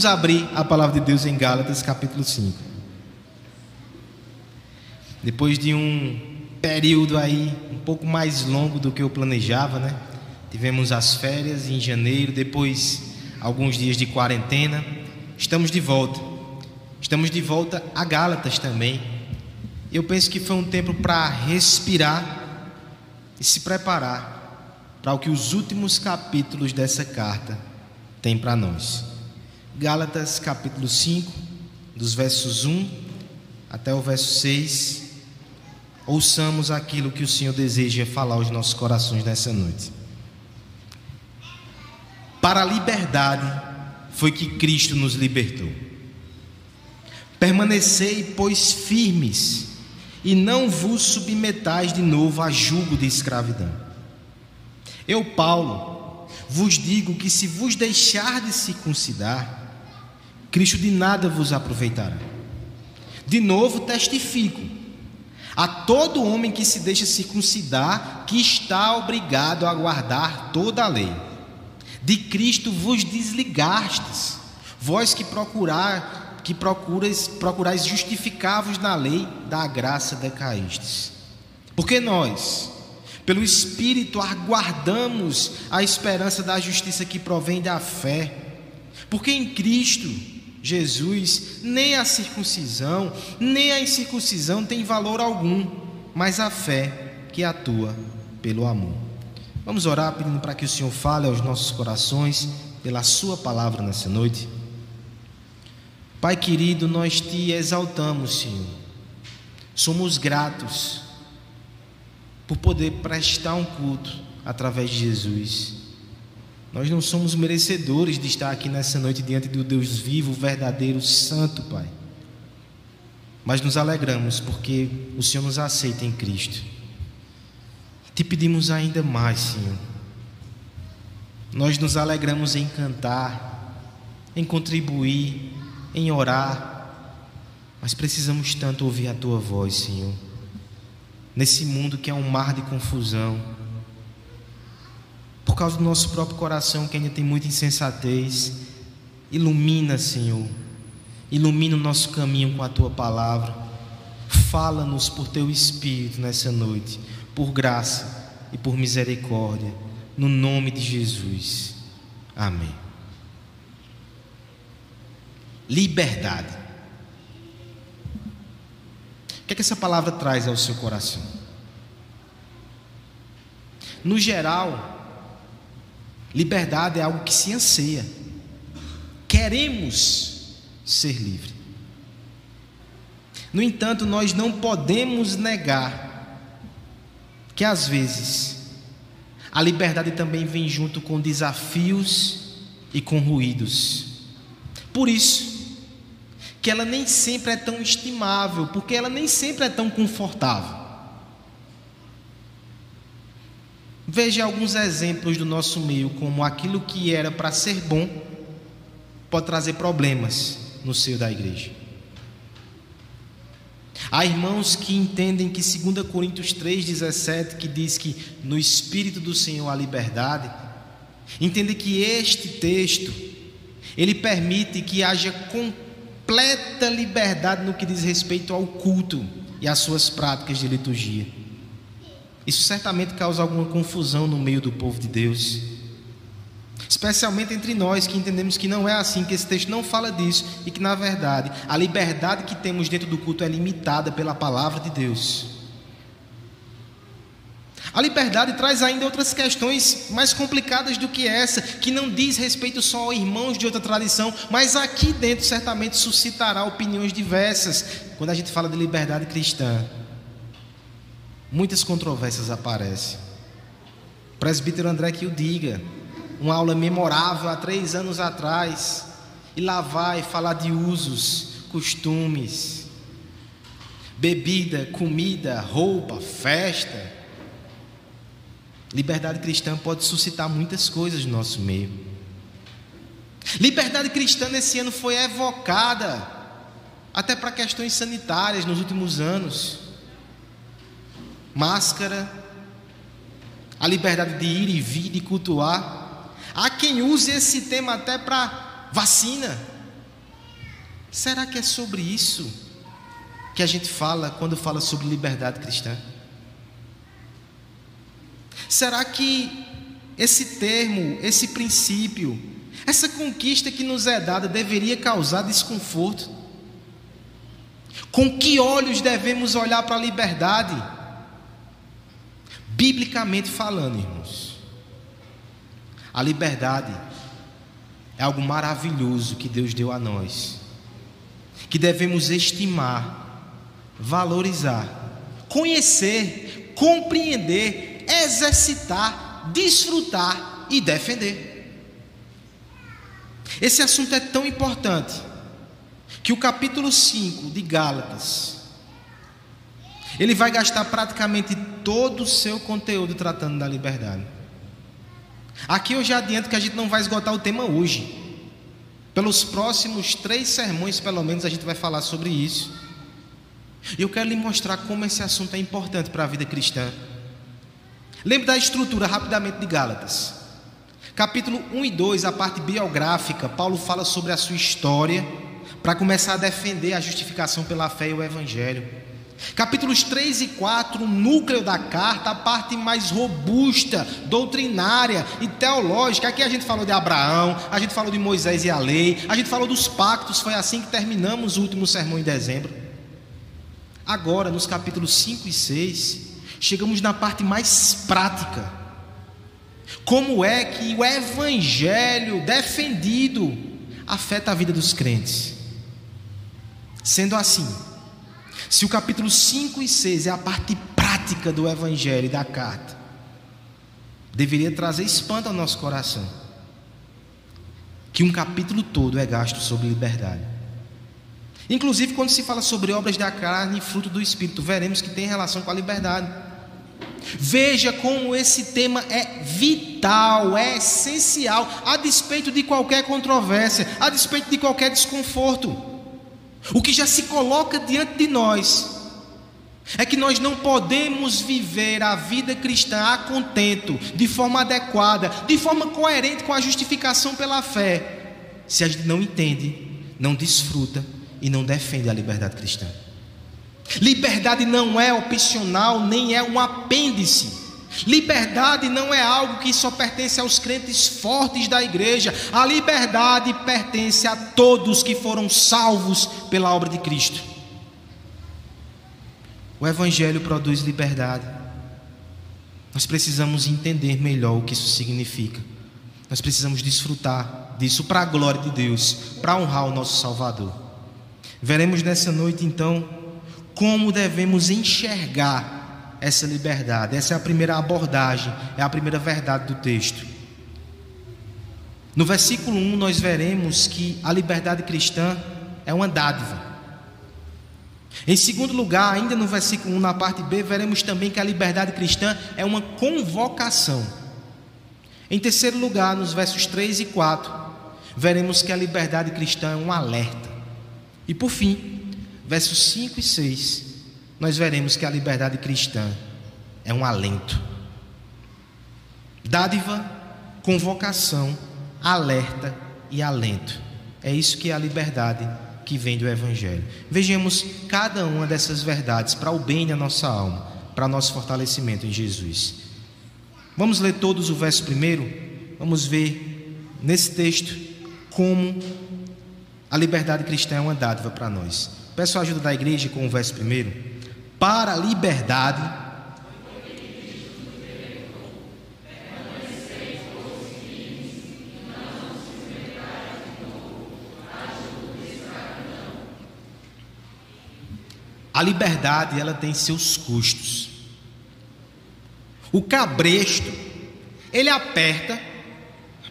Vamos abrir a palavra de Deus em Gálatas, capítulo 5. Depois de um período aí um pouco mais longo do que eu planejava, né? Tivemos as férias em janeiro, depois alguns dias de quarentena. Estamos de volta. Estamos de volta a Gálatas também. Eu penso que foi um tempo para respirar e se preparar para o que os últimos capítulos dessa carta têm para nós. Gálatas capítulo 5, dos versos 1 até o verso 6. Ouçamos aquilo que o Senhor deseja falar aos nossos corações nessa noite. Para a liberdade foi que Cristo nos libertou. Permanecei, pois, firmes, e não vos submetais de novo a julgo de escravidão. Eu, Paulo, vos digo que se vos deixar de circuncidar, Cristo de nada vos aproveitará. De novo testifico a todo homem que se deixa circuncidar que está obrigado a guardar toda a lei. De Cristo vos desligastes, vós que procurar, que procurais, procurais justificar-vos na lei, da graça decaístes. Porque nós, pelo Espírito, aguardamos a esperança da justiça que provém da fé. Porque em Cristo Jesus, nem a circuncisão, nem a incircuncisão tem valor algum, mas a fé que atua pelo amor. Vamos orar pedindo para que o Senhor fale aos nossos corações pela Sua palavra nessa noite. Pai querido, nós te exaltamos, Senhor. Somos gratos por poder prestar um culto através de Jesus. Nós não somos merecedores de estar aqui nessa noite diante do Deus vivo, verdadeiro, santo, Pai. Mas nos alegramos porque o Senhor nos aceita em Cristo. Te pedimos ainda mais, Senhor. Nós nos alegramos em cantar, em contribuir, em orar, mas precisamos tanto ouvir a tua voz, Senhor. Nesse mundo que é um mar de confusão, por causa do nosso próprio coração que ainda tem muita insensatez. Ilumina, Senhor. Ilumina o nosso caminho com a tua palavra. Fala-nos por teu espírito nessa noite, por graça e por misericórdia, no nome de Jesus. Amém. Liberdade. O que é que essa palavra traz ao seu coração? No geral, Liberdade é algo que se anseia. Queremos ser livre. No entanto, nós não podemos negar que às vezes a liberdade também vem junto com desafios e com ruídos. Por isso que ela nem sempre é tão estimável, porque ela nem sempre é tão confortável. Veja alguns exemplos do nosso meio, como aquilo que era para ser bom pode trazer problemas no seio da igreja. Há irmãos que entendem que 2 Coríntios 3,17, que diz que no Espírito do Senhor há liberdade, entendem que este texto, ele permite que haja completa liberdade no que diz respeito ao culto e às suas práticas de liturgia. Isso certamente causa alguma confusão no meio do povo de Deus. Especialmente entre nós que entendemos que não é assim, que esse texto não fala disso e que, na verdade, a liberdade que temos dentro do culto é limitada pela palavra de Deus. A liberdade traz ainda outras questões mais complicadas do que essa, que não diz respeito só a irmãos de outra tradição, mas aqui dentro certamente suscitará opiniões diversas quando a gente fala de liberdade cristã muitas controvérsias aparecem. O presbítero André que o diga, uma aula memorável há três anos atrás, e lá vai falar de usos, costumes, bebida, comida, roupa, festa. Liberdade cristã pode suscitar muitas coisas no nosso meio. Liberdade cristã nesse ano foi evocada até para questões sanitárias nos últimos anos máscara, a liberdade de ir e vir, de cultuar. Há quem use esse tema até para vacina. Será que é sobre isso que a gente fala quando fala sobre liberdade cristã? Será que esse termo, esse princípio, essa conquista que nos é dada deveria causar desconforto? Com que olhos devemos olhar para a liberdade? Biblicamente falando, irmãos, a liberdade é algo maravilhoso que Deus deu a nós, que devemos estimar, valorizar, conhecer, compreender, exercitar, desfrutar e defender. Esse assunto é tão importante que o capítulo 5 de Gálatas ele vai gastar praticamente todo o seu conteúdo tratando da liberdade. Aqui eu já adianto que a gente não vai esgotar o tema hoje. Pelos próximos três sermões, pelo menos, a gente vai falar sobre isso. E eu quero lhe mostrar como esse assunto é importante para a vida cristã. Lembre da estrutura rapidamente de Gálatas. Capítulo 1 e 2, a parte biográfica, Paulo fala sobre a sua história para começar a defender a justificação pela fé e o evangelho. Capítulos 3 e 4, o núcleo da carta, a parte mais robusta, doutrinária e teológica. Aqui a gente falou de Abraão, a gente falou de Moisés e a lei, a gente falou dos pactos, foi assim que terminamos o último sermão em dezembro. Agora, nos capítulos 5 e 6, chegamos na parte mais prática. Como é que o evangelho defendido afeta a vida dos crentes? Sendo assim, se o capítulo 5 e 6 é a parte prática do Evangelho e da carta, deveria trazer espanto ao nosso coração. Que um capítulo todo é gasto sobre liberdade. Inclusive, quando se fala sobre obras da carne e fruto do Espírito, veremos que tem relação com a liberdade. Veja como esse tema é vital, é essencial, a despeito de qualquer controvérsia, a despeito de qualquer desconforto. O que já se coloca diante de nós é que nós não podemos viver a vida cristã a contento, de forma adequada, de forma coerente com a justificação pela fé, se a gente não entende, não desfruta e não defende a liberdade cristã. Liberdade não é opcional, nem é um apêndice. Liberdade não é algo que só pertence aos crentes fortes da igreja. A liberdade pertence a todos que foram salvos pela obra de Cristo. O Evangelho produz liberdade. Nós precisamos entender melhor o que isso significa. Nós precisamos desfrutar disso para a glória de Deus, para honrar o nosso Salvador. Veremos nessa noite então como devemos enxergar essa liberdade. Essa é a primeira abordagem, é a primeira verdade do texto. No versículo 1, nós veremos que a liberdade cristã é uma dádiva. Em segundo lugar, ainda no versículo 1, na parte B, veremos também que a liberdade cristã é uma convocação. Em terceiro lugar, nos versos 3 e 4, veremos que a liberdade cristã é um alerta. E por fim, versos 5 e 6, nós veremos que a liberdade cristã é um alento. Dádiva, convocação, alerta e alento. É isso que é a liberdade que vem do Evangelho. Vejamos cada uma dessas verdades para o bem da nossa alma, para nosso fortalecimento em Jesus. Vamos ler todos o verso primeiro. Vamos ver nesse texto como a liberdade cristã é uma dádiva para nós. Peço a ajuda da igreja com o verso primeiro para a liberdade. A liberdade ela tem seus custos. O cabresto, ele aperta,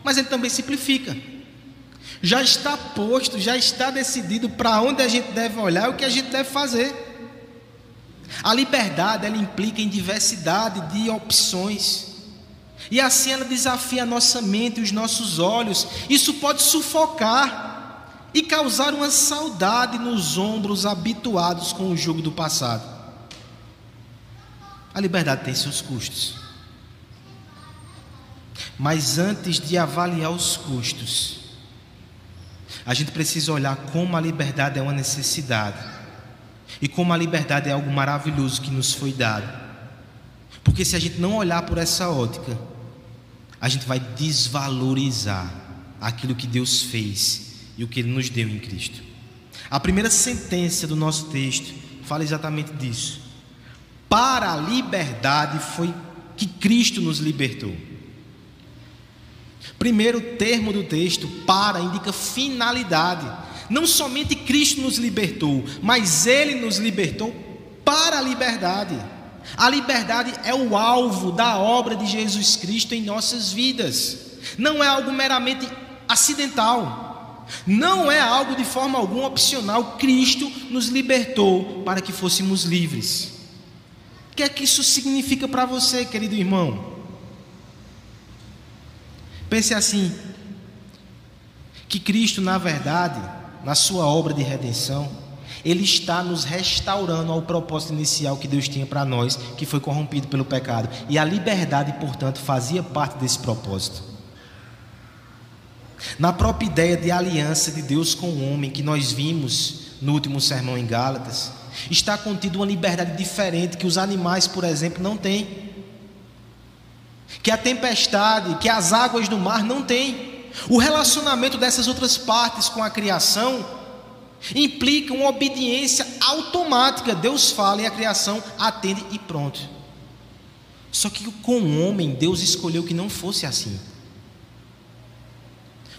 mas ele também simplifica. Já está posto, já está decidido para onde a gente deve olhar e o que a gente deve fazer. A liberdade ela implica em diversidade de opções. E assim ela desafia a nossa mente e os nossos olhos. Isso pode sufocar e causar uma saudade nos ombros habituados com o jugo do passado. A liberdade tem seus custos. Mas antes de avaliar os custos, A gente precisa olhar como a liberdade é uma necessidade e como a liberdade é algo maravilhoso que nos foi dado. Porque se a gente não olhar por essa ótica, a gente vai desvalorizar aquilo que Deus fez e o que Ele nos deu em Cristo. A primeira sentença do nosso texto fala exatamente disso. Para a liberdade foi que Cristo nos libertou. Primeiro termo do texto, para, indica finalidade. Não somente Cristo nos libertou, mas Ele nos libertou para a liberdade. A liberdade é o alvo da obra de Jesus Cristo em nossas vidas. Não é algo meramente acidental. Não é algo de forma alguma opcional. Cristo nos libertou para que fôssemos livres. O que é que isso significa para você, querido irmão? Pense assim: que Cristo, na verdade, na sua obra de redenção, ele está nos restaurando ao propósito inicial que Deus tinha para nós, que foi corrompido pelo pecado. E a liberdade, portanto, fazia parte desse propósito. Na própria ideia de aliança de Deus com o homem que nós vimos no último sermão em Gálatas, está contida uma liberdade diferente que os animais, por exemplo, não têm que a tempestade, que as águas do mar não têm. O relacionamento dessas outras partes com a criação implica uma obediência automática. Deus fala e a criação atende e pronto. Só que com o homem, Deus escolheu que não fosse assim.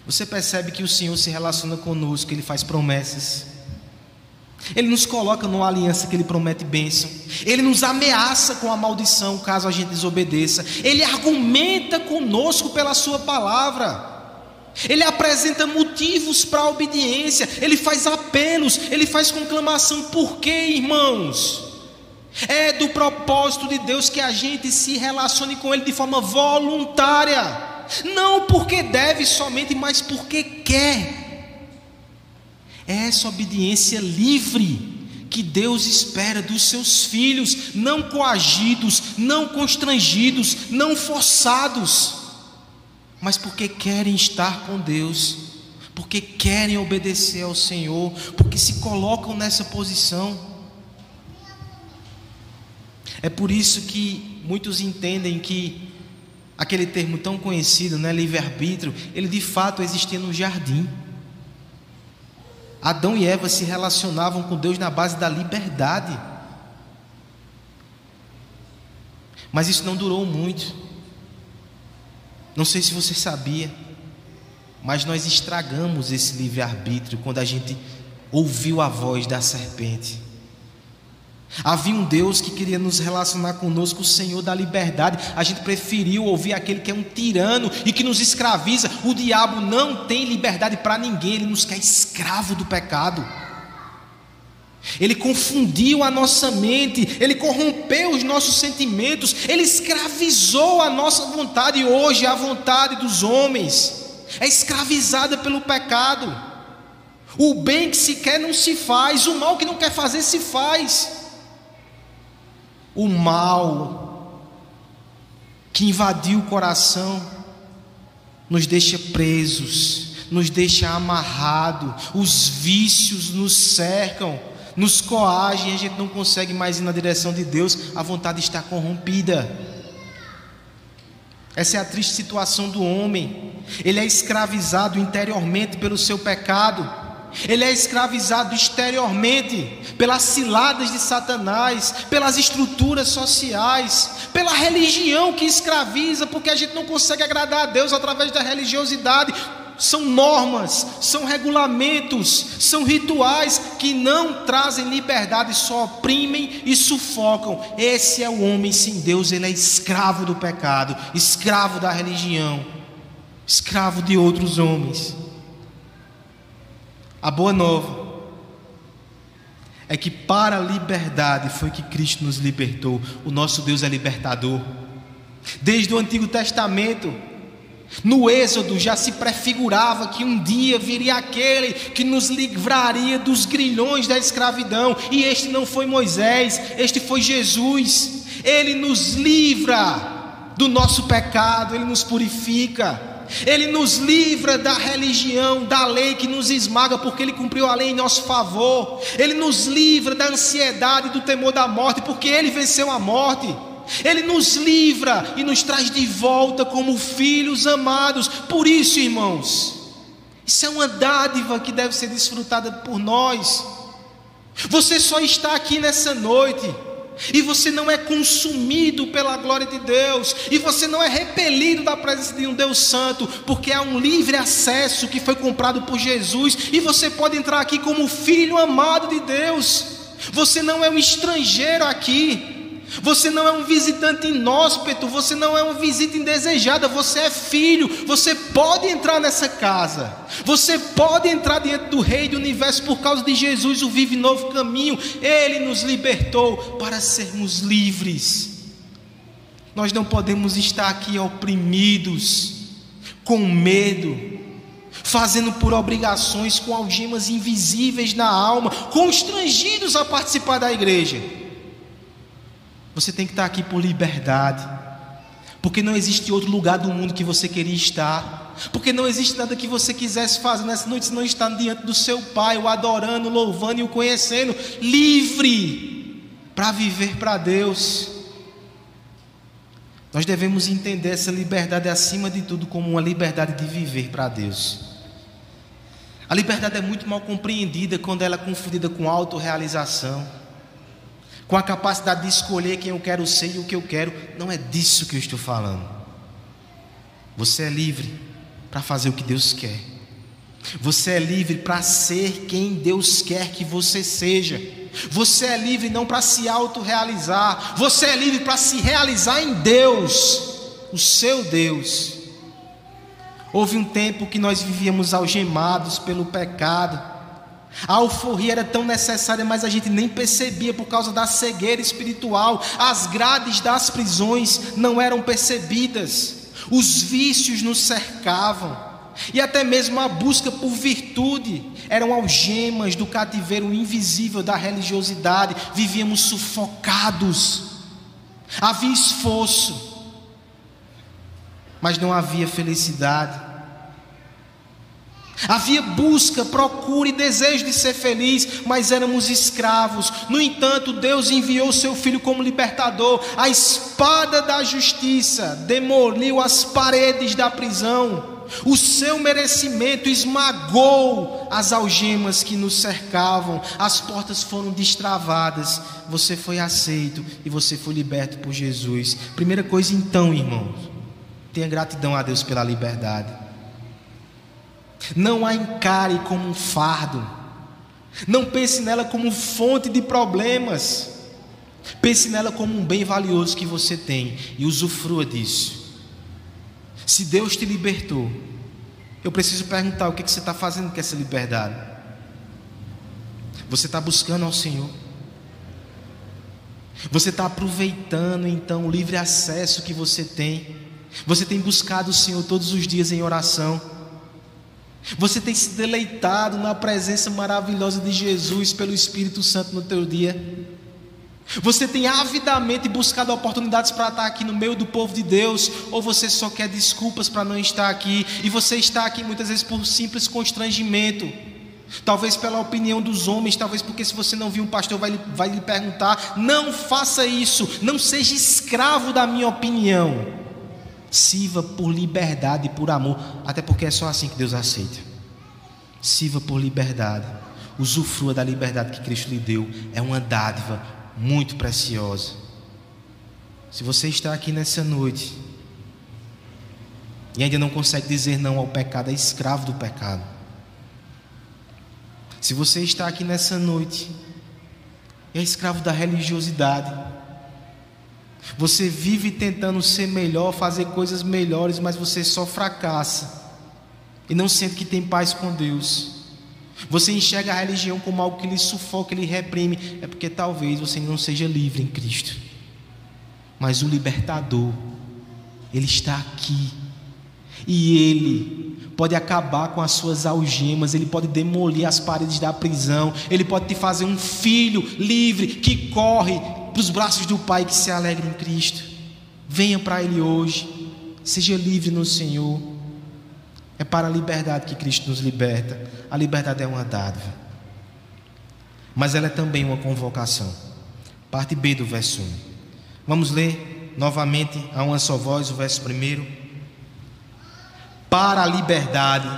Você percebe que o Senhor se relaciona conosco, Ele faz promessas. Ele nos coloca numa aliança que Ele promete bênção. Ele nos ameaça com a maldição caso a gente desobedeça. Ele argumenta conosco pela Sua palavra. Ele apresenta motivos para a obediência. Ele faz apelos. Ele faz conclamação. Por quê, irmãos? É do propósito de Deus que a gente se relacione com Ele de forma voluntária. Não porque deve somente, mas porque quer. É essa obediência livre que Deus espera dos seus filhos, não coagidos, não constrangidos, não forçados, mas porque querem estar com Deus, porque querem obedecer ao Senhor, porque se colocam nessa posição. É por isso que muitos entendem que aquele termo tão conhecido, né, livre-arbítrio, ele de fato existia no jardim. Adão e Eva se relacionavam com Deus na base da liberdade. Mas isso não durou muito. Não sei se você sabia, mas nós estragamos esse livre-arbítrio quando a gente ouviu a voz da serpente. Havia um Deus que queria nos relacionar conosco, o Senhor da liberdade. A gente preferiu ouvir aquele que é um tirano e que nos escraviza. O diabo não tem liberdade para ninguém, ele nos quer escravo do pecado. Ele confundiu a nossa mente, ele corrompeu os nossos sentimentos, ele escravizou a nossa vontade. E hoje a vontade dos homens é escravizada pelo pecado. O bem que se quer não se faz, o mal que não quer fazer se faz o mal que invadiu o coração nos deixa presos, nos deixa amarrado, os vícios nos cercam, nos coagem, a gente não consegue mais ir na direção de Deus, a vontade está corrompida. Essa é a triste situação do homem. Ele é escravizado interiormente pelo seu pecado ele é escravizado exteriormente pelas ciladas de Satanás, pelas estruturas sociais, pela religião que escraviza, porque a gente não consegue agradar a Deus através da religiosidade. São normas, são regulamentos, são rituais que não trazem liberdade, só oprimem e sufocam. Esse é o homem sem Deus, ele é escravo do pecado, escravo da religião, escravo de outros homens. A boa nova é que para a liberdade foi que Cristo nos libertou. O nosso Deus é libertador. Desde o Antigo Testamento, no Êxodo já se prefigurava que um dia viria aquele que nos livraria dos grilhões da escravidão, e este não foi Moisés, este foi Jesus. Ele nos livra do nosso pecado, ele nos purifica. Ele nos livra da religião, da lei que nos esmaga, porque Ele cumpriu a lei em nosso favor. Ele nos livra da ansiedade do temor da morte, porque Ele venceu a morte. Ele nos livra e nos traz de volta como filhos amados. Por isso, irmãos, isso é uma dádiva que deve ser desfrutada por nós. Você só está aqui nessa noite e você não é consumido pela glória de Deus, e você não é repelido da presença de um Deus Santo, porque há um livre acesso que foi comprado por Jesus, e você pode entrar aqui como filho amado de Deus. Você não é um estrangeiro aqui, você não é um visitante inóspito, você não é uma visita indesejada, você é filho, você pode entrar nessa casa, você pode entrar diante do Rei do universo por causa de Jesus, o vive novo caminho, Ele nos libertou para sermos livres. Nós não podemos estar aqui oprimidos, com medo, fazendo por obrigações, com algemas invisíveis na alma, constrangidos a participar da igreja. Você tem que estar aqui por liberdade. Porque não existe outro lugar do mundo que você queria estar. Porque não existe nada que você quisesse fazer nessa noite se não estar diante do seu Pai, o adorando, louvando e o conhecendo, livre para viver para Deus. Nós devemos entender essa liberdade acima de tudo como uma liberdade de viver para Deus. A liberdade é muito mal compreendida quando ela é confundida com autorrealização com a capacidade de escolher quem eu quero ser e o que eu quero. Não é disso que eu estou falando. Você é livre para fazer o que Deus quer. Você é livre para ser quem Deus quer que você seja. Você é livre não para se autorrealizar. Você é livre para se realizar em Deus, o seu Deus. Houve um tempo que nós vivíamos algemados pelo pecado a alforria era tão necessária, mas a gente nem percebia por causa da cegueira espiritual. As grades das prisões não eram percebidas. Os vícios nos cercavam. E até mesmo a busca por virtude eram algemas do cativeiro invisível da religiosidade. Vivíamos sufocados. Havia esforço, mas não havia felicidade. Havia busca, procura e desejo de ser feliz, mas éramos escravos. No entanto, Deus enviou seu filho como libertador. A espada da justiça demoliu as paredes da prisão. O seu merecimento esmagou as algemas que nos cercavam. As portas foram destravadas. Você foi aceito e você foi liberto por Jesus. Primeira coisa, então, irmãos, tenha gratidão a Deus pela liberdade. Não a encare como um fardo. Não pense nela como fonte de problemas. Pense nela como um bem valioso que você tem e usufrua disso. Se Deus te libertou, eu preciso perguntar o que você está fazendo com essa liberdade. Você está buscando ao Senhor? Você está aproveitando então o livre acesso que você tem? Você tem buscado o Senhor todos os dias em oração? Você tem se deleitado na presença maravilhosa de Jesus pelo Espírito Santo no teu dia? Você tem avidamente buscado oportunidades para estar aqui no meio do povo de Deus, ou você só quer desculpas para não estar aqui, e você está aqui muitas vezes por simples constrangimento, talvez pela opinião dos homens, talvez porque se você não viu um pastor vai, vai lhe perguntar: não faça isso, não seja escravo da minha opinião. Sirva por liberdade e por amor, até porque é só assim que Deus aceita. Sirva por liberdade, usufrua da liberdade que Cristo lhe deu, é uma dádiva muito preciosa. Se você está aqui nessa noite e ainda não consegue dizer não ao pecado, é escravo do pecado. Se você está aqui nessa noite e é escravo da religiosidade, você vive tentando ser melhor, fazer coisas melhores, mas você só fracassa e não sente que tem paz com Deus. Você enxerga a religião como algo que lhe sufoca, lhe reprime, é porque talvez você não seja livre em Cristo. Mas o libertador, ele está aqui. E ele pode acabar com as suas algemas, ele pode demolir as paredes da prisão, ele pode te fazer um filho livre que corre, para os braços do Pai que se alegra em Cristo. Venha para Ele hoje, seja livre no Senhor. É para a liberdade que Cristo nos liberta. A liberdade é uma dádiva. Mas ela é também uma convocação. Parte B do verso 1. Vamos ler novamente a uma só voz o verso primeiro. Para a liberdade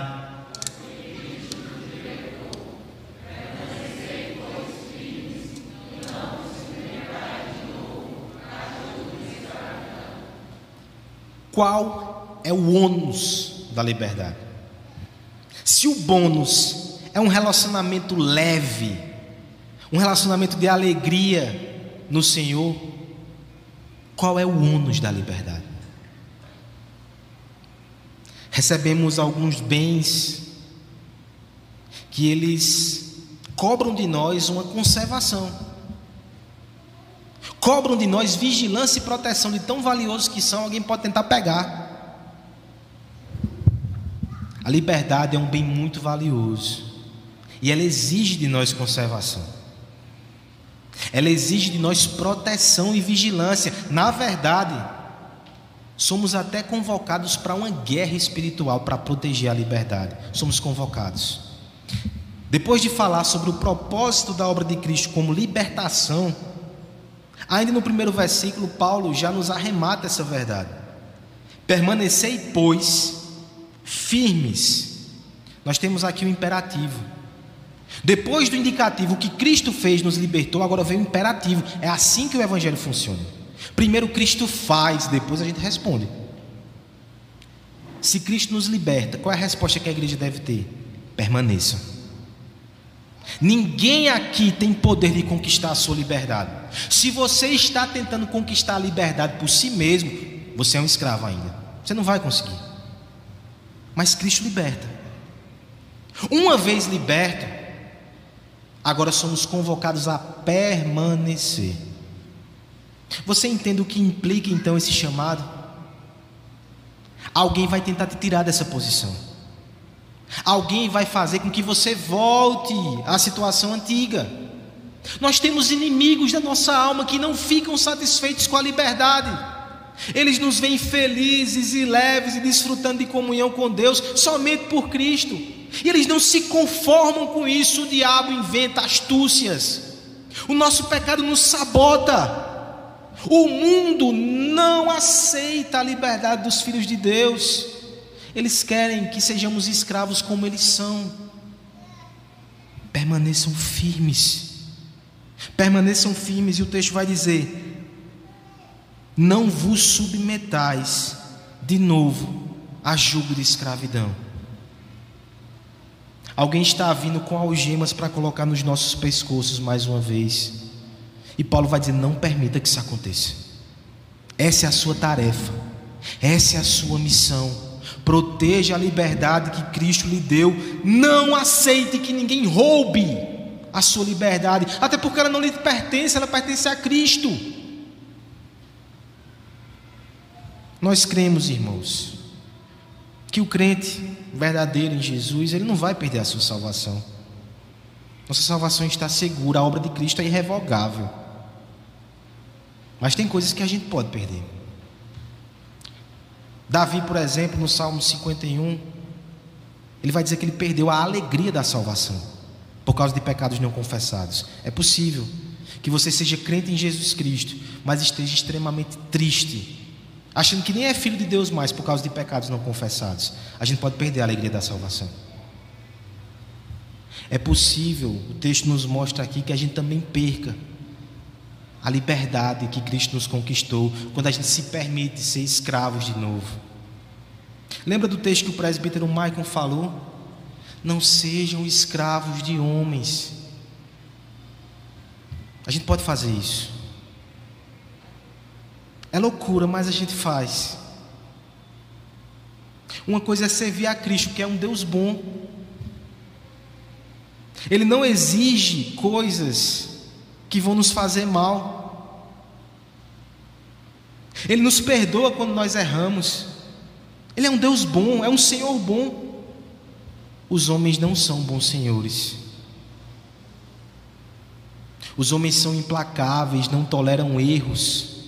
Qual é o ônus da liberdade? Se o bônus é um relacionamento leve, um relacionamento de alegria no Senhor, qual é o ônus da liberdade? Recebemos alguns bens que eles cobram de nós uma conservação cobram de nós vigilância e proteção de tão valiosos que são, alguém pode tentar pegar. A liberdade é um bem muito valioso e ela exige de nós conservação. Ela exige de nós proteção e vigilância. Na verdade, somos até convocados para uma guerra espiritual para proteger a liberdade. Somos convocados. Depois de falar sobre o propósito da obra de Cristo como libertação, Ainda no primeiro versículo, Paulo já nos arremata essa verdade. Permanecei, pois, firmes. Nós temos aqui o imperativo. Depois do indicativo, o que Cristo fez nos libertou, agora vem o imperativo. É assim que o Evangelho funciona. Primeiro Cristo faz, depois a gente responde. Se Cristo nos liberta, qual é a resposta que a igreja deve ter? Permaneça. Ninguém aqui tem poder de conquistar a sua liberdade. Se você está tentando conquistar a liberdade por si mesmo, você é um escravo ainda. Você não vai conseguir. Mas Cristo liberta. Uma vez liberto, agora somos convocados a permanecer. Você entende o que implica então esse chamado? Alguém vai tentar te tirar dessa posição. Alguém vai fazer com que você volte à situação antiga. Nós temos inimigos da nossa alma que não ficam satisfeitos com a liberdade. Eles nos veem felizes e leves e desfrutando de comunhão com Deus somente por Cristo. E eles não se conformam com isso. O diabo inventa astúcias. O nosso pecado nos sabota. O mundo não aceita a liberdade dos filhos de Deus. Eles querem que sejamos escravos como eles são. Permaneçam firmes. Permaneçam firmes, e o texto vai dizer: Não vos submetais de novo a julgo de escravidão. Alguém está vindo com algemas para colocar nos nossos pescoços mais uma vez. E Paulo vai dizer: Não permita que isso aconteça. Essa é a sua tarefa, essa é a sua missão. Proteja a liberdade que Cristo lhe deu. Não aceite que ninguém roube a sua liberdade, até porque ela não lhe pertence, ela pertence a Cristo. Nós cremos, irmãos, que o crente verdadeiro em Jesus, ele não vai perder a sua salvação. Nossa salvação está segura, a obra de Cristo é irrevogável. Mas tem coisas que a gente pode perder. Davi, por exemplo, no Salmo 51, ele vai dizer que ele perdeu a alegria da salvação por causa de pecados não confessados. É possível que você seja crente em Jesus Cristo, mas esteja extremamente triste, achando que nem é filho de Deus mais por causa de pecados não confessados. A gente pode perder a alegria da salvação. É possível, o texto nos mostra aqui, que a gente também perca a liberdade que Cristo nos conquistou, quando a gente se permite ser escravos de novo. Lembra do texto que o presbítero Maicon falou? Não sejam escravos de homens. A gente pode fazer isso. É loucura, mas a gente faz. Uma coisa é servir a Cristo, que é um Deus bom. Ele não exige coisas que vão nos fazer mal. Ele nos perdoa quando nós erramos. Ele é um Deus bom, é um Senhor bom. Os homens não são bons senhores. Os homens são implacáveis, não toleram erros.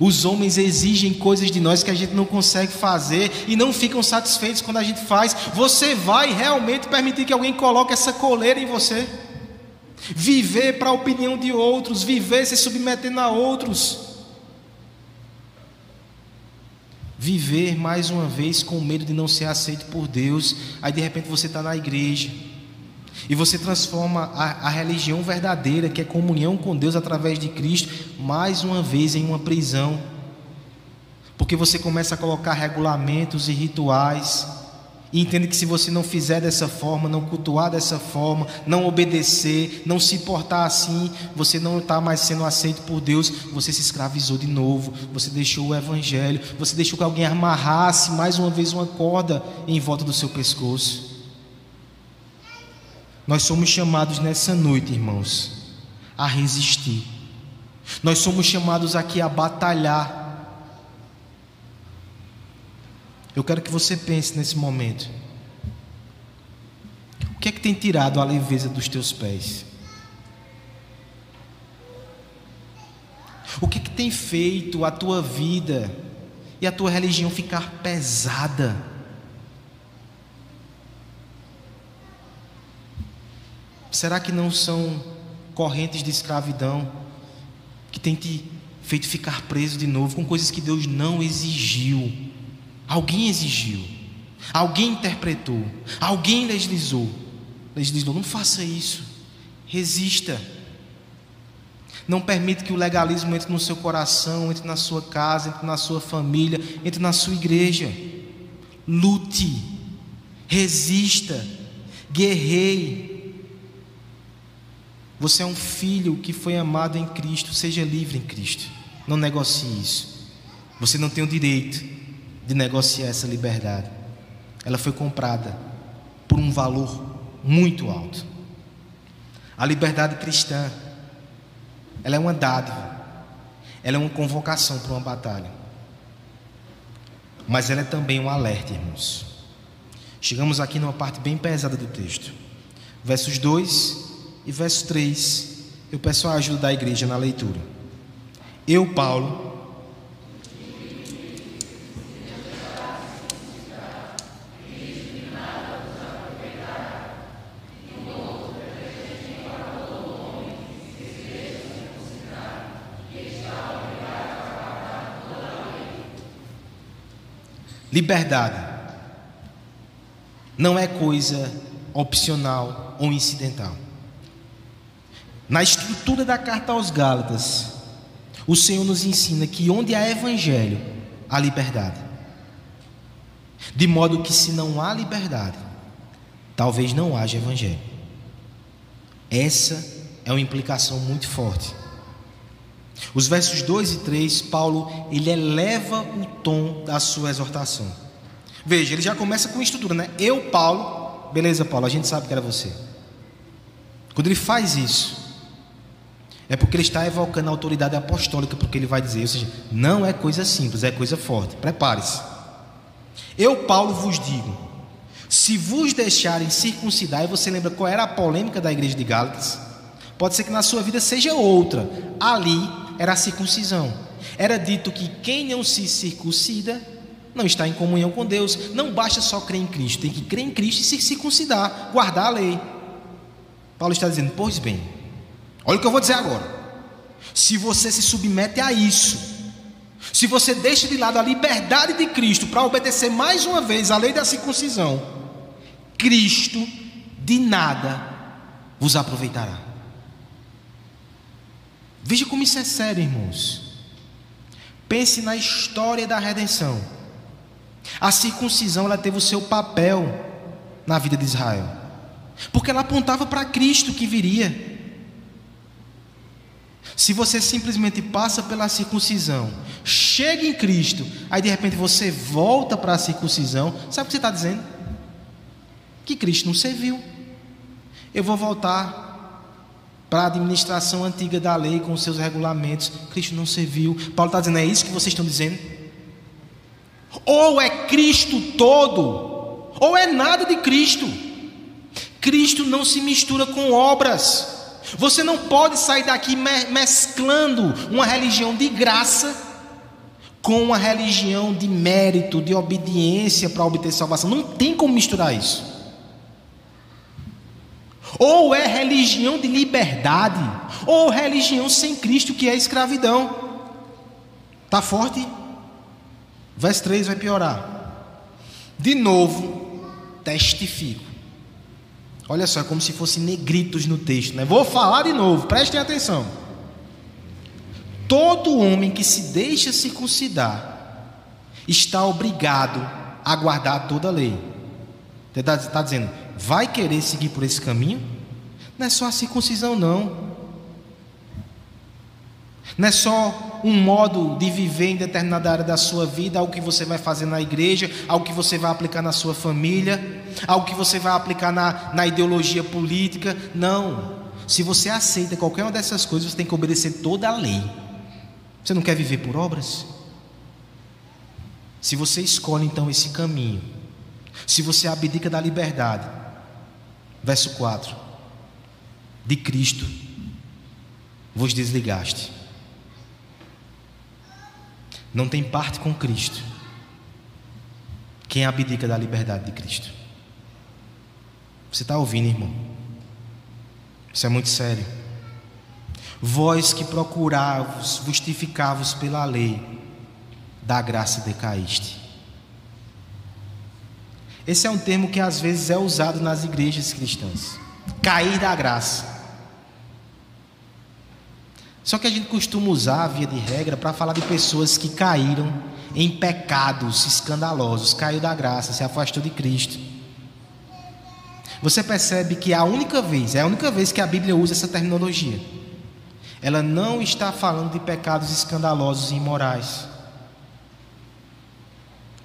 Os homens exigem coisas de nós que a gente não consegue fazer e não ficam satisfeitos quando a gente faz. Você vai realmente permitir que alguém coloque essa coleira em você? Viver para a opinião de outros, viver se submetendo a outros. Viver mais uma vez com medo de não ser aceito por Deus. Aí de repente você está na igreja e você transforma a, a, religião verdadeira, que é comunhão com Deus através de Cristo, mais uma vez em uma prisão. Porque você começa a colocar regulamentos e rituais, e entende que se você não fizer dessa forma, não cultuar dessa forma, não obedecer, não se portar assim, você não está mais sendo aceito por Deus, você se escravizou de novo, você deixou o Evangelho, você deixou que alguém amarrasse mais uma vez uma corda em volta do seu pescoço. Nós somos chamados nessa noite, irmãos, a resistir. Nós somos chamados aqui a batalhar. Eu quero que você pense nesse momento. O que é que tem tirado a leveza dos teus pés? O que é que tem feito a tua vida e a tua religião ficar pesada? Será que não são correntes de escravidão que têm te feito ficar preso de novo com coisas que Deus não exigiu? Alguém exigiu, alguém interpretou, alguém legislou. Legislou, não faça isso, resista. Não permita que o legalismo entre no seu coração, entre na sua casa, entre na sua família, entre na sua igreja. Lute, resista, guerreie, você é um filho que foi amado em Cristo, seja livre em Cristo. Não negocie isso. Você não tem o direito de negociar essa liberdade. Ela foi comprada por um valor muito alto. A liberdade cristã, ela é uma dádiva. Ela é uma convocação para uma batalha. Mas ela é também um alerta, irmãos. Chegamos aqui numa parte bem pesada do texto. Versos 2 e verso 3, eu peço a ajuda da igreja na leitura. Eu, Paulo, Liberdade não é coisa opcional ou incidental. Na estrutura da carta aos Gálatas, o Senhor nos ensina que onde há evangelho, há liberdade. De modo que se não há liberdade, talvez não haja evangelho. Essa é uma implicação muito forte. Os versos 2 e 3, Paulo, ele eleva o tom da sua exortação. Veja, ele já começa com estrutura, né? Eu, Paulo, beleza, Paulo, a gente sabe que era você. Quando ele faz isso, é porque ele está evocando a autoridade apostólica, porque ele vai dizer, ou seja, não é coisa simples, é coisa forte. Prepare-se. Eu, Paulo, vos digo: se vos deixarem circuncidar, e você lembra qual era a polêmica da igreja de Gálatas? Pode ser que na sua vida seja outra. Ali era a circuncisão. Era dito que quem não se circuncida não está em comunhão com Deus. Não basta só crer em Cristo, tem que crer em Cristo e se circuncidar, guardar a lei. Paulo está dizendo: pois bem, Olha o que eu vou dizer agora. Se você se submete a isso, se você deixa de lado a liberdade de Cristo para obedecer mais uma vez a lei da circuncisão, Cristo de nada vos aproveitará. Veja como isso é sério, irmãos. Pense na história da redenção. A circuncisão ela teve o seu papel na vida de Israel, porque ela apontava para Cristo que viria. Se você simplesmente passa pela circuncisão, chega em Cristo, aí de repente você volta para a circuncisão, sabe o que você está dizendo? Que Cristo não serviu. Eu vou voltar para a administração antiga da lei com seus regulamentos. Cristo não serviu. Paulo está dizendo, é isso que vocês estão dizendo? Ou é Cristo todo, ou é nada de Cristo. Cristo não se mistura com obras. Você não pode sair daqui mesclando uma religião de graça com uma religião de mérito, de obediência para obter salvação. Não tem como misturar isso. Ou é religião de liberdade, ou religião sem Cristo, que é escravidão. Tá forte? Verso 3 vai piorar. De novo, testifico. Olha só, é como se fossem negritos no texto, né? Vou falar de novo, prestem atenção. Todo homem que se deixa circuncidar está obrigado a guardar toda a lei. Está tá dizendo, vai querer seguir por esse caminho? Não é só a circuncisão, não. Não é só um modo de viver em determinada área da sua vida, algo que você vai fazer na igreja, algo que você vai aplicar na sua família, algo que você vai aplicar na, na ideologia política. Não. Se você aceita qualquer uma dessas coisas, você tem que obedecer toda a lei. Você não quer viver por obras? Se você escolhe então esse caminho, se você abdica da liberdade, verso 4: de Cristo vos desligaste. Não tem parte com Cristo quem abdica da liberdade de Cristo. Você está ouvindo, irmão? Isso é muito sério. Vós que procuravos, justificavos pela lei, da graça decaíste. Esse é um termo que às vezes é usado nas igrejas cristãs. Cair da graça. Só que a gente costuma usar, via de regra, para falar de pessoas que caíram em pecados escandalosos, caiu da graça, se afastou de Cristo. Você percebe que a única vez, é a única vez que a Bíblia usa essa terminologia. Ela não está falando de pecados escandalosos e imorais.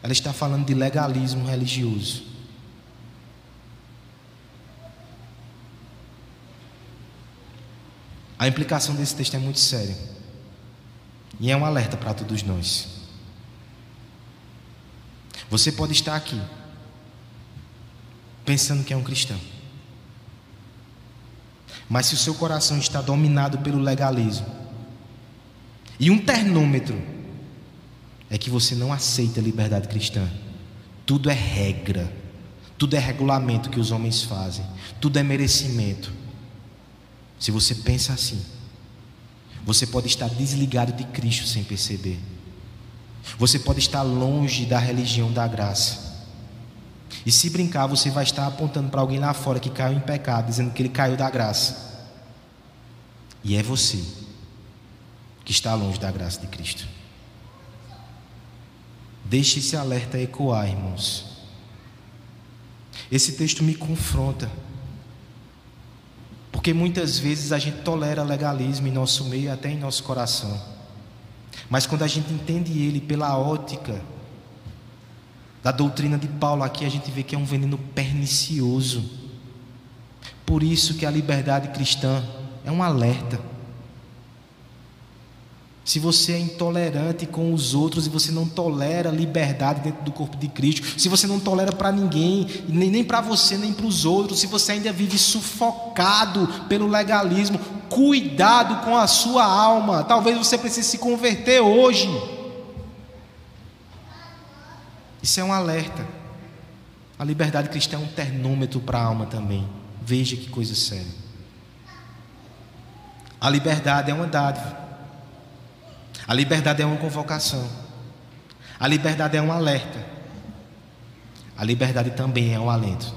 Ela está falando de legalismo religioso. A implicação desse texto é muito séria. E é um alerta para todos nós. Você pode estar aqui pensando que é um cristão. Mas se o seu coração está dominado pelo legalismo, e um termômetro é que você não aceita a liberdade cristã. Tudo é regra, tudo é regulamento que os homens fazem, tudo é merecimento. Se você pensa assim, você pode estar desligado de Cristo sem perceber. Você pode estar longe da religião da graça. E se brincar, você vai estar apontando para alguém lá fora que caiu em pecado, dizendo que ele caiu da graça. E é você que está longe da graça de Cristo. Deixe esse alerta ecoar, irmãos. Esse texto me confronta. Porque muitas vezes a gente tolera legalismo em nosso meio, até em nosso coração. Mas quando a gente entende ele pela ótica da doutrina de Paulo aqui a gente vê que é um veneno pernicioso. Por isso que a liberdade cristã é um alerta. Se você é intolerante com os outros e você não tolera liberdade dentro do corpo de Cristo, se você não tolera para ninguém, nem, nem para você, nem para os outros, se você ainda vive sufocado pelo legalismo, cuidado com a sua alma. Talvez você precise se converter hoje. Isso é um alerta. A liberdade cristã é um termômetro para a alma também. Veja que coisa séria. A liberdade é uma dádiva. A liberdade é uma convocação. A liberdade é um alerta. A liberdade também é um alento.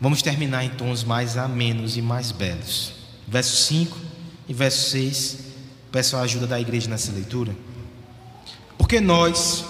Vamos terminar em tons mais amenos e mais belos. Verso 5 e verso 6. Peço a ajuda da igreja nessa leitura. Porque nós,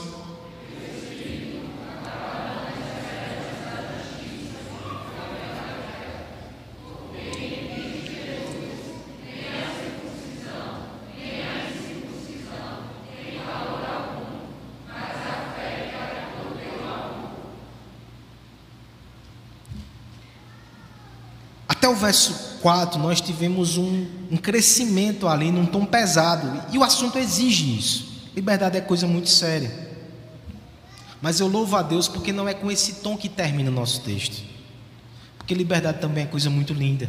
o verso 4, nós tivemos um, um crescimento ali, num tom pesado. E o assunto exige isso. Liberdade é coisa muito séria. Mas eu louvo a Deus porque não é com esse tom que termina o nosso texto. Porque liberdade também é coisa muito linda.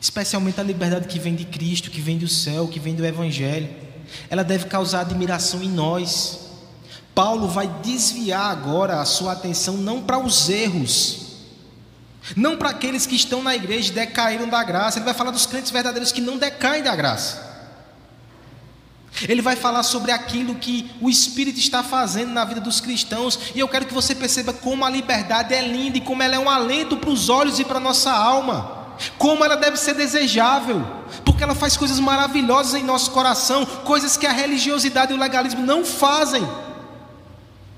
Especialmente a liberdade que vem de Cristo, que vem do céu, que vem do Evangelho. ela deve causar admiração em nós. Paulo vai desviar agora a sua atenção não para os erros, não para aqueles que estão na igreja e decaíram da graça, ele vai falar dos crentes verdadeiros que não decaem da graça. Ele vai falar sobre aquilo que o Espírito está fazendo na vida dos cristãos, e eu quero que você perceba como a liberdade é linda e como ela é um alento para os olhos e para a nossa alma, como ela deve ser desejável, porque ela faz coisas maravilhosas em nosso coração, coisas que a religiosidade e o legalismo não fazem.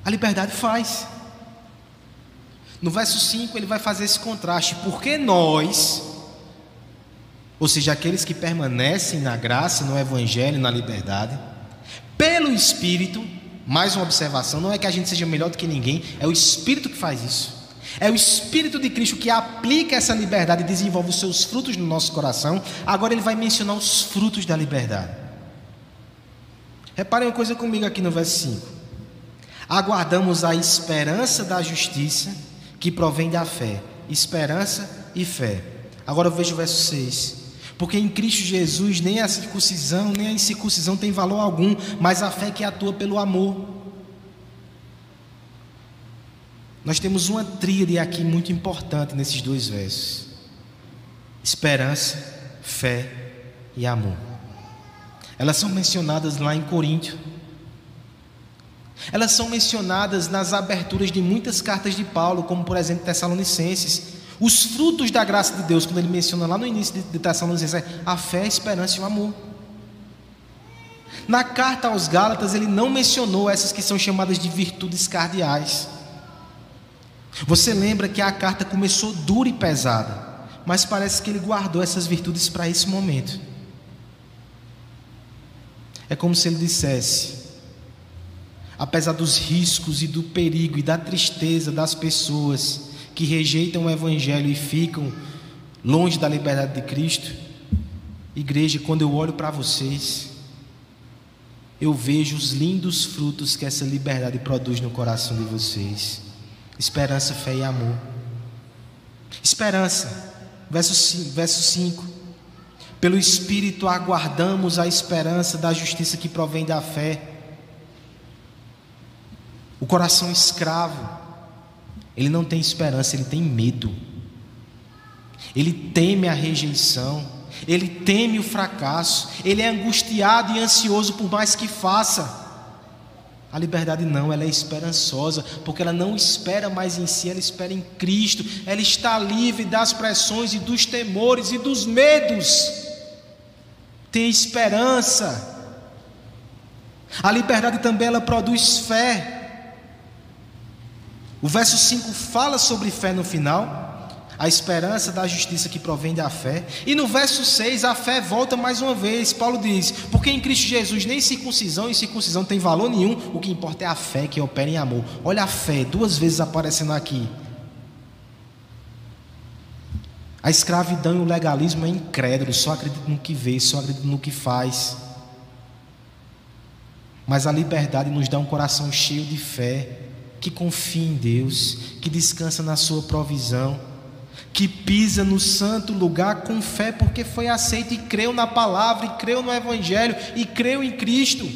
A liberdade faz. No verso 5 ele vai fazer esse contraste, porque nós, ou seja, aqueles que permanecem na graça, no Evangelho, na liberdade, pelo Espírito, mais uma observação: não é que a gente seja melhor do que ninguém, é o Espírito que faz isso. É o Espírito de Cristo que aplica essa liberdade e desenvolve os seus frutos no nosso coração. Agora ele vai mencionar os frutos da liberdade. Reparem uma coisa comigo aqui no verso 5 aguardamos a esperança da justiça que provém da fé. Esperança e fé. Agora eu vejo o verso 6. Porque em Cristo Jesus nem a circuncisão nem a incircuncisão tem valor algum, mas a fé que atua pelo amor. Nós temos uma tríade aqui muito importante nesses dois versos: esperança, fé e amor. Elas são mencionadas lá em Coríntio. Elas são mencionadas nas aberturas de muitas cartas de Paulo, como por exemplo Tessalonicenses. Os frutos da graça de Deus, quando ele menciona lá no início de Tessalonicenses, é a fé, a esperança e o amor. Na carta aos Gálatas, ele não mencionou essas que são chamadas de virtudes cardeais. Você lembra que a carta começou dura e pesada, mas parece que ele guardou essas virtudes para esse momento. É como se ele dissesse: apesar dos riscos e do perigo e da tristeza das pessoas que rejeitam o Evangelho e ficam longe da liberdade de Cristo, igreja, quando eu olho para vocês, eu vejo os lindos frutos que essa liberdade produz no coração de vocês: esperança, fé e amor. Esperança, verso 5. Verso 5 pelo Espírito aguardamos a esperança da justiça que provém da fé. O coração escravo, ele não tem esperança, ele tem medo. Ele teme a rejeição, ele teme o fracasso, ele é angustiado e ansioso por mais que faça. A liberdade não, ela é esperançosa, porque ela não espera mais em si, ela espera em Cristo. Ela está livre das pressões e dos temores e dos medos. Tem esperança. A liberdade também ela produz fé. O verso 5 fala sobre fé no final, a esperança da justiça que provém da fé. E no verso 6 a fé volta mais uma vez. Paulo diz: Porque em Cristo Jesus nem circuncisão e circuncisão tem valor nenhum, o que importa é a fé que opera em amor. Olha a fé, duas vezes aparecendo aqui. A escravidão e o legalismo é incrédulo, só acredita no que vê, só acredita no que faz. Mas a liberdade nos dá um coração cheio de fé que confia em Deus, que descansa na Sua provisão, que pisa no santo lugar com fé, porque foi aceito e creu na palavra, e creu no Evangelho, e creu em Cristo.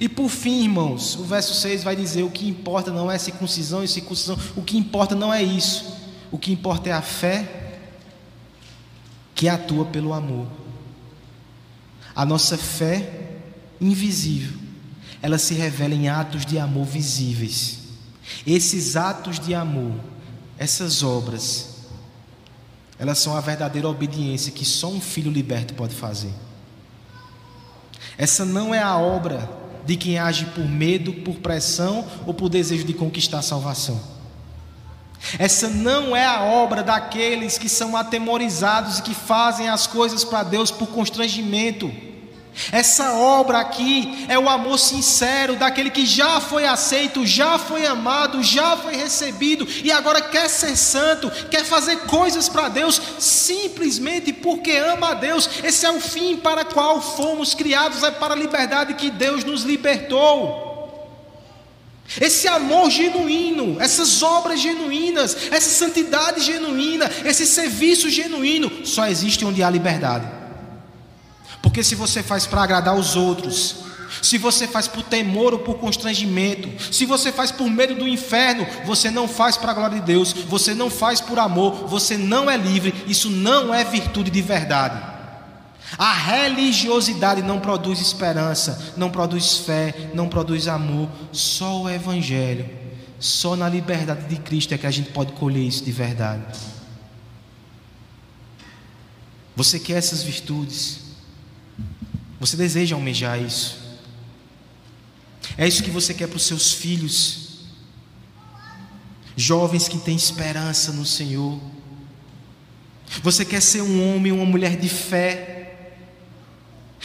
E por fim, irmãos, o verso 6 vai dizer: o que importa não é circuncisão e circuncisão, o que importa não é isso, o que importa é a fé que atua pelo amor. A nossa fé invisível ela se revela em atos de amor visíveis. Esses atos de amor, essas obras, elas são a verdadeira obediência que só um filho liberto pode fazer. Essa não é a obra de quem age por medo, por pressão ou por desejo de conquistar a salvação. Essa não é a obra daqueles que são atemorizados e que fazem as coisas para Deus por constrangimento. Essa obra aqui é o amor sincero daquele que já foi aceito, já foi amado, já foi recebido e agora quer ser santo, quer fazer coisas para Deus simplesmente porque ama a Deus. Esse é o fim para o qual fomos criados, é para a liberdade que Deus nos libertou. Esse amor genuíno, essas obras genuínas, essa santidade genuína, esse serviço genuíno, só existe onde há liberdade. Porque se você faz para agradar os outros, se você faz por temor ou por constrangimento, se você faz por medo do inferno, você não faz para a glória de Deus, você não faz por amor, você não é livre, isso não é virtude de verdade. A religiosidade não produz esperança, não produz fé, não produz amor, só o Evangelho, só na liberdade de Cristo é que a gente pode colher isso de verdade. Você quer essas virtudes? Você deseja almejar isso? É isso que você quer para os seus filhos? Jovens que têm esperança no Senhor. Você quer ser um homem, uma mulher de fé?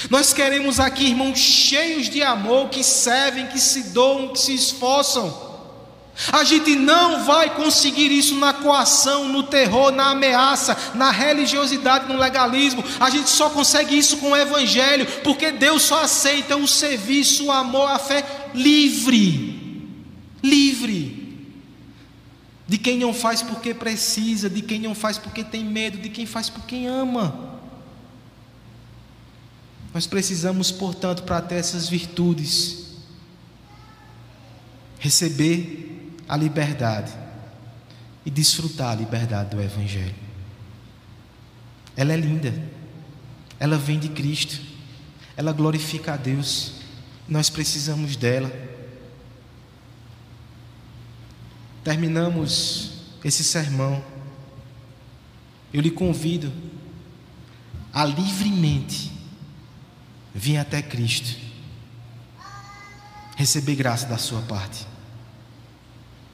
Nós queremos aqui irmãos cheios de amor, que servem, que se doam, que se esforçam. A gente não vai conseguir isso na coação, no terror, na ameaça, na religiosidade, no legalismo. A gente só consegue isso com o Evangelho, porque Deus só aceita o serviço, o amor, a fé livre. Livre. De quem não faz porque precisa, de quem não faz porque tem medo, de quem faz porque ama. Nós precisamos, portanto, para ter essas virtudes, receber a liberdade e desfrutar a liberdade do Evangelho. Ela é linda, ela vem de Cristo, ela glorifica a Deus, nós precisamos dela. Terminamos esse sermão. Eu lhe convido a livremente vir até Cristo, receber graça da sua parte.